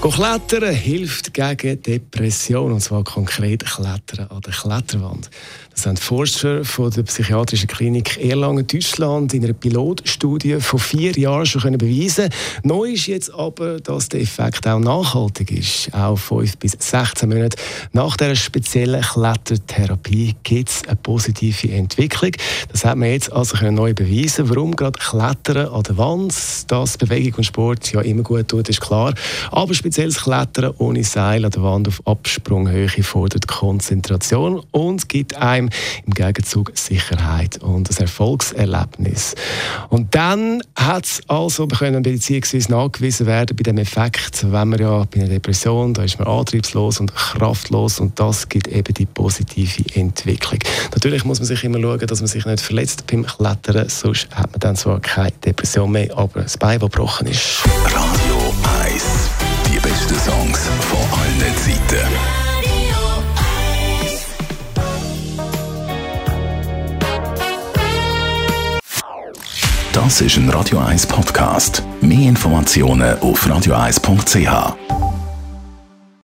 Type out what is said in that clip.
Klettern hilft gegen Depression, und zwar konkret Klettern an der Kletterwand. Das haben Forscher von der Psychiatrischen Klinik Erlangen, Deutschland, in einer Pilotstudie von vier Jahren schon können beweisen Neu ist jetzt aber, dass der Effekt auch nachhaltig ist. Auch fünf bis 16 Monate nach der speziellen Klettertherapie gibt es eine positive Entwicklung. Das hat man jetzt also neu beweisen. Warum gerade Klettern an der Wand, dass Bewegung und Sport ja immer gut tut, ist klar. Aber spezielles Klettern ohne Seil an der Wand auf Absprunghöhe fordert Konzentration und gibt einem im Gegenzug Sicherheit und ein Erfolgserlebnis. Und dann hat es also können beziehungsweise nachgewiesen werden bei dem Effekt, wenn man ja bei einer Depression, da ist man antriebslos und kraftlos und das gibt eben die positive Entwicklung. Natürlich muss man sich immer schauen, dass man sich nicht verletzt beim Klettern, sonst hat man dann zwar keine Depression mehr, aber das Bein, das gebrochen ist. Radio 1. Die besten Songs von allen Zeiten. Das ist ein Radio 1 Podcast. Mehr Informationen auf radio1.ch.